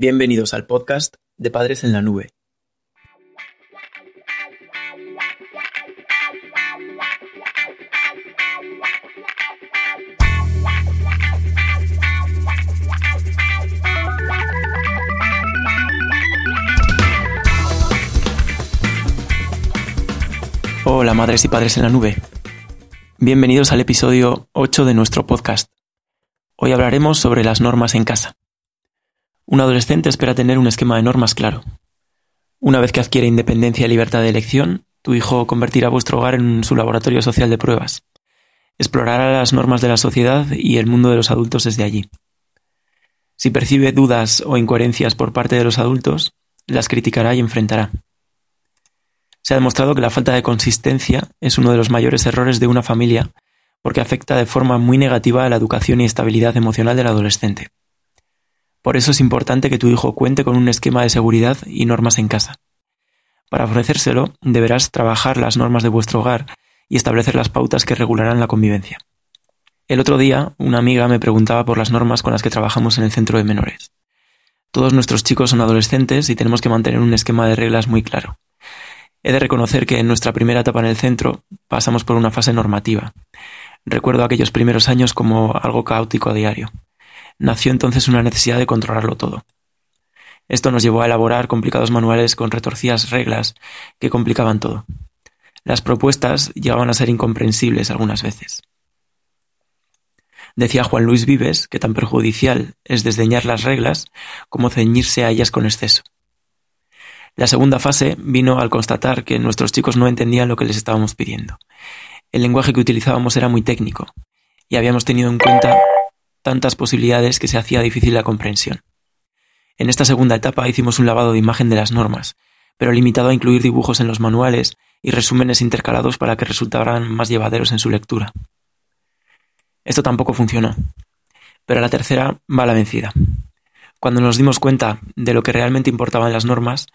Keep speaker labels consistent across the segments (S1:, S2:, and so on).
S1: Bienvenidos al podcast de Padres en la Nube. Hola madres y padres en la nube. Bienvenidos al episodio 8 de nuestro podcast. Hoy hablaremos sobre las normas en casa. Un adolescente espera tener un esquema de normas claro. Una vez que adquiere independencia y libertad de elección, tu hijo convertirá vuestro hogar en su laboratorio social de pruebas. Explorará las normas de la sociedad y el mundo de los adultos desde allí. Si percibe dudas o incoherencias por parte de los adultos, las criticará y enfrentará. Se ha demostrado que la falta de consistencia es uno de los mayores errores de una familia porque afecta de forma muy negativa a la educación y estabilidad emocional del adolescente. Por eso es importante que tu hijo cuente con un esquema de seguridad y normas en casa. Para ofrecérselo, deberás trabajar las normas de vuestro hogar y establecer las pautas que regularán la convivencia. El otro día, una amiga me preguntaba por las normas con las que trabajamos en el centro de menores. Todos nuestros chicos son adolescentes y tenemos que mantener un esquema de reglas muy claro. He de reconocer que en nuestra primera etapa en el centro pasamos por una fase normativa. Recuerdo aquellos primeros años como algo caótico a diario nació entonces una necesidad de controlarlo todo. Esto nos llevó a elaborar complicados manuales con retorcidas reglas que complicaban todo. Las propuestas llegaban a ser incomprensibles algunas veces. Decía Juan Luis Vives que tan perjudicial es desdeñar las reglas como ceñirse a ellas con exceso. La segunda fase vino al constatar que nuestros chicos no entendían lo que les estábamos pidiendo. El lenguaje que utilizábamos era muy técnico y habíamos tenido en cuenta tantas posibilidades que se hacía difícil la comprensión. En esta segunda etapa hicimos un lavado de imagen de las normas, pero limitado a incluir dibujos en los manuales y resúmenes intercalados para que resultaran más llevaderos en su lectura. Esto tampoco funcionó, pero la tercera va la vencida. Cuando nos dimos cuenta de lo que realmente importaban las normas,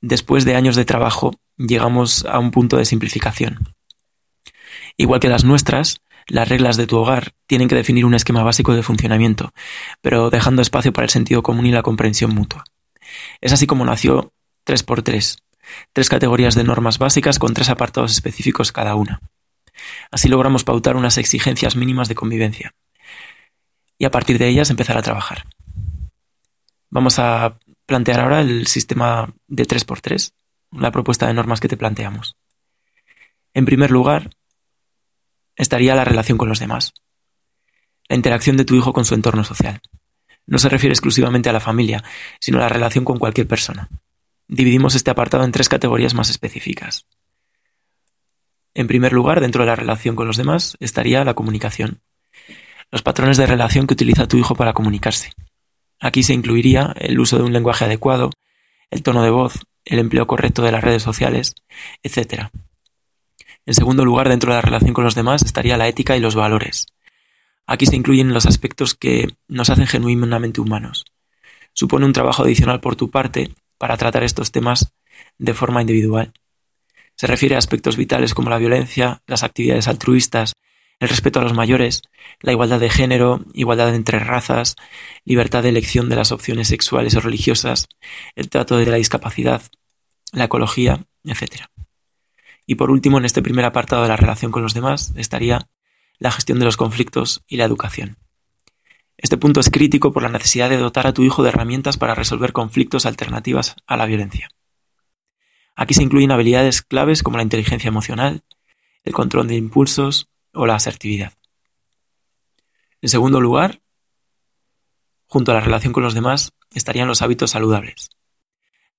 S1: después de años de trabajo llegamos a un punto de simplificación. Igual que las nuestras, las reglas de tu hogar tienen que definir un esquema básico de funcionamiento, pero dejando espacio para el sentido común y la comprensión mutua. Es así como nació 3x3, tres categorías de normas básicas con tres apartados específicos cada una. Así logramos pautar unas exigencias mínimas de convivencia y a partir de ellas empezar a trabajar. Vamos a plantear ahora el sistema de 3x3, la propuesta de normas que te planteamos. En primer lugar, estaría la relación con los demás. La interacción de tu hijo con su entorno social. No se refiere exclusivamente a la familia, sino a la relación con cualquier persona. Dividimos este apartado en tres categorías más específicas. En primer lugar, dentro de la relación con los demás, estaría la comunicación. Los patrones de relación que utiliza tu hijo para comunicarse. Aquí se incluiría el uso de un lenguaje adecuado, el tono de voz, el empleo correcto de las redes sociales, etc. En segundo lugar, dentro de la relación con los demás estaría la ética y los valores. Aquí se incluyen los aspectos que nos hacen genuinamente humanos. Supone un trabajo adicional por tu parte para tratar estos temas de forma individual. Se refiere a aspectos vitales como la violencia, las actividades altruistas, el respeto a los mayores, la igualdad de género, igualdad entre razas, libertad de elección de las opciones sexuales o religiosas, el trato de la discapacidad, la ecología, etc. Y por último, en este primer apartado de la relación con los demás, estaría la gestión de los conflictos y la educación. Este punto es crítico por la necesidad de dotar a tu hijo de herramientas para resolver conflictos alternativas a la violencia. Aquí se incluyen habilidades claves como la inteligencia emocional, el control de impulsos o la asertividad. En segundo lugar, junto a la relación con los demás, estarían los hábitos saludables,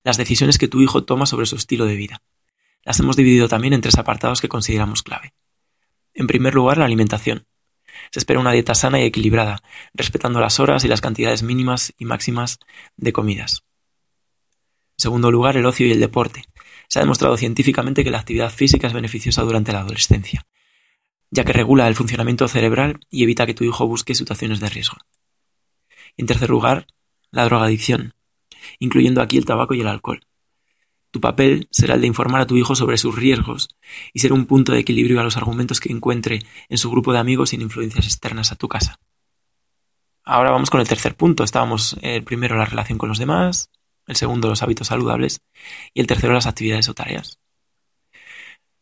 S1: las decisiones que tu hijo toma sobre su estilo de vida. Las hemos dividido también en tres apartados que consideramos clave. En primer lugar, la alimentación. Se espera una dieta sana y equilibrada, respetando las horas y las cantidades mínimas y máximas de comidas. En segundo lugar, el ocio y el deporte. Se ha demostrado científicamente que la actividad física es beneficiosa durante la adolescencia, ya que regula el funcionamiento cerebral y evita que tu hijo busque situaciones de riesgo. En tercer lugar, la drogadicción, incluyendo aquí el tabaco y el alcohol. Tu papel será el de informar a tu hijo sobre sus riesgos y ser un punto de equilibrio a los argumentos que encuentre en su grupo de amigos sin influencias externas a tu casa. Ahora vamos con el tercer punto. Estábamos el primero la relación con los demás, el segundo los hábitos saludables y el tercero las actividades o tareas.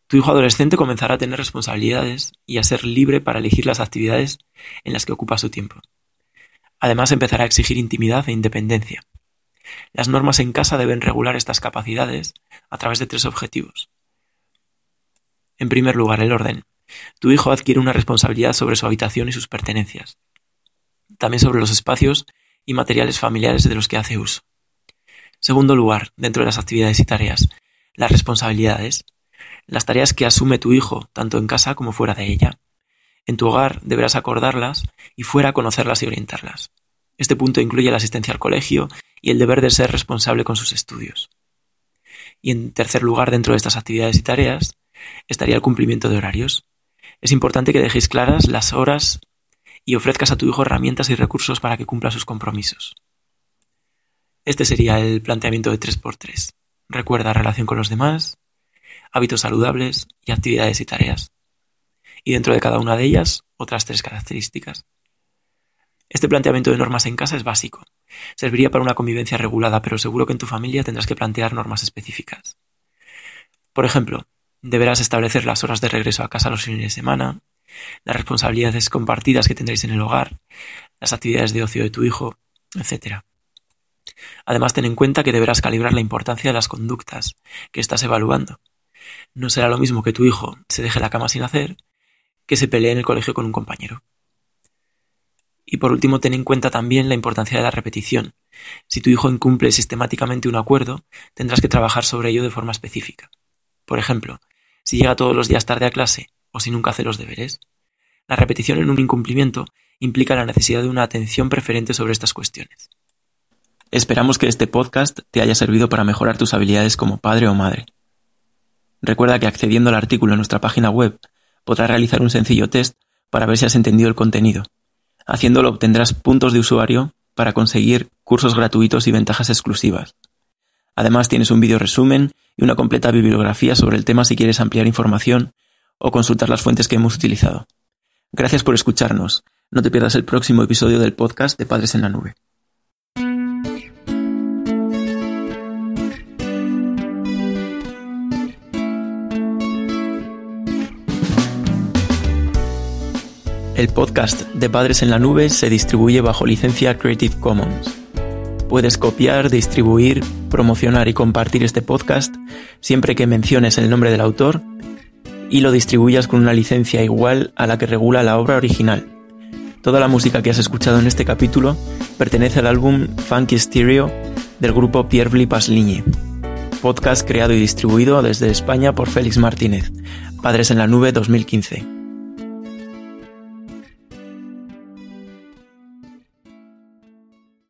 S1: Tu hijo adolescente comenzará a tener responsabilidades y a ser libre para elegir las actividades en las que ocupa su tiempo. Además empezará a exigir intimidad e independencia. Las normas en casa deben regular estas capacidades a través de tres objetivos. En primer lugar, el orden. Tu hijo adquiere una responsabilidad sobre su habitación y sus pertenencias. También sobre los espacios y materiales familiares de los que hace uso. Segundo lugar, dentro de las actividades y tareas, las responsabilidades. Las tareas que asume tu hijo, tanto en casa como fuera de ella. En tu hogar deberás acordarlas y fuera conocerlas y orientarlas. Este punto incluye la asistencia al colegio y el deber de ser responsable con sus estudios. Y en tercer lugar, dentro de estas actividades y tareas, estaría el cumplimiento de horarios. Es importante que dejéis claras las horas y ofrezcas a tu hijo herramientas y recursos para que cumpla sus compromisos. Este sería el planteamiento de 3x3. Recuerda relación con los demás, hábitos saludables y actividades y tareas. Y dentro de cada una de ellas, otras tres características. Este planteamiento de normas en casa es básico. Serviría para una convivencia regulada, pero seguro que en tu familia tendrás que plantear normas específicas. Por ejemplo, deberás establecer las horas de regreso a casa los fines de semana, las responsabilidades compartidas que tendréis en el hogar, las actividades de ocio de tu hijo, etc. Además, ten en cuenta que deberás calibrar la importancia de las conductas que estás evaluando. No será lo mismo que tu hijo se deje la cama sin hacer que se pelee en el colegio con un compañero. Y por último, ten en cuenta también la importancia de la repetición. Si tu hijo incumple sistemáticamente un acuerdo, tendrás que trabajar sobre ello de forma específica. Por ejemplo, si llega todos los días tarde a clase o si nunca hace los deberes. La repetición en un incumplimiento implica la necesidad de una atención preferente sobre estas cuestiones. Esperamos que este podcast te haya servido para mejorar tus habilidades como padre o madre. Recuerda que accediendo al artículo en nuestra página web podrás realizar un sencillo test para ver si has entendido el contenido. Haciéndolo obtendrás puntos de usuario para conseguir cursos gratuitos y ventajas exclusivas. Además tienes un vídeo resumen y una completa bibliografía sobre el tema si quieres ampliar información o consultar las fuentes que hemos utilizado. Gracias por escucharnos. No te pierdas el próximo episodio del podcast de Padres en la Nube. El podcast de Padres en la Nube se distribuye bajo licencia Creative Commons. Puedes copiar, distribuir, promocionar y compartir este podcast siempre que menciones el nombre del autor y lo distribuyas con una licencia igual a la que regula la obra original. Toda la música que has escuchado en este capítulo pertenece al álbum Funky Stereo del grupo Pierre Pasligne. Podcast creado y distribuido desde España por Félix Martínez. Padres en la Nube 2015.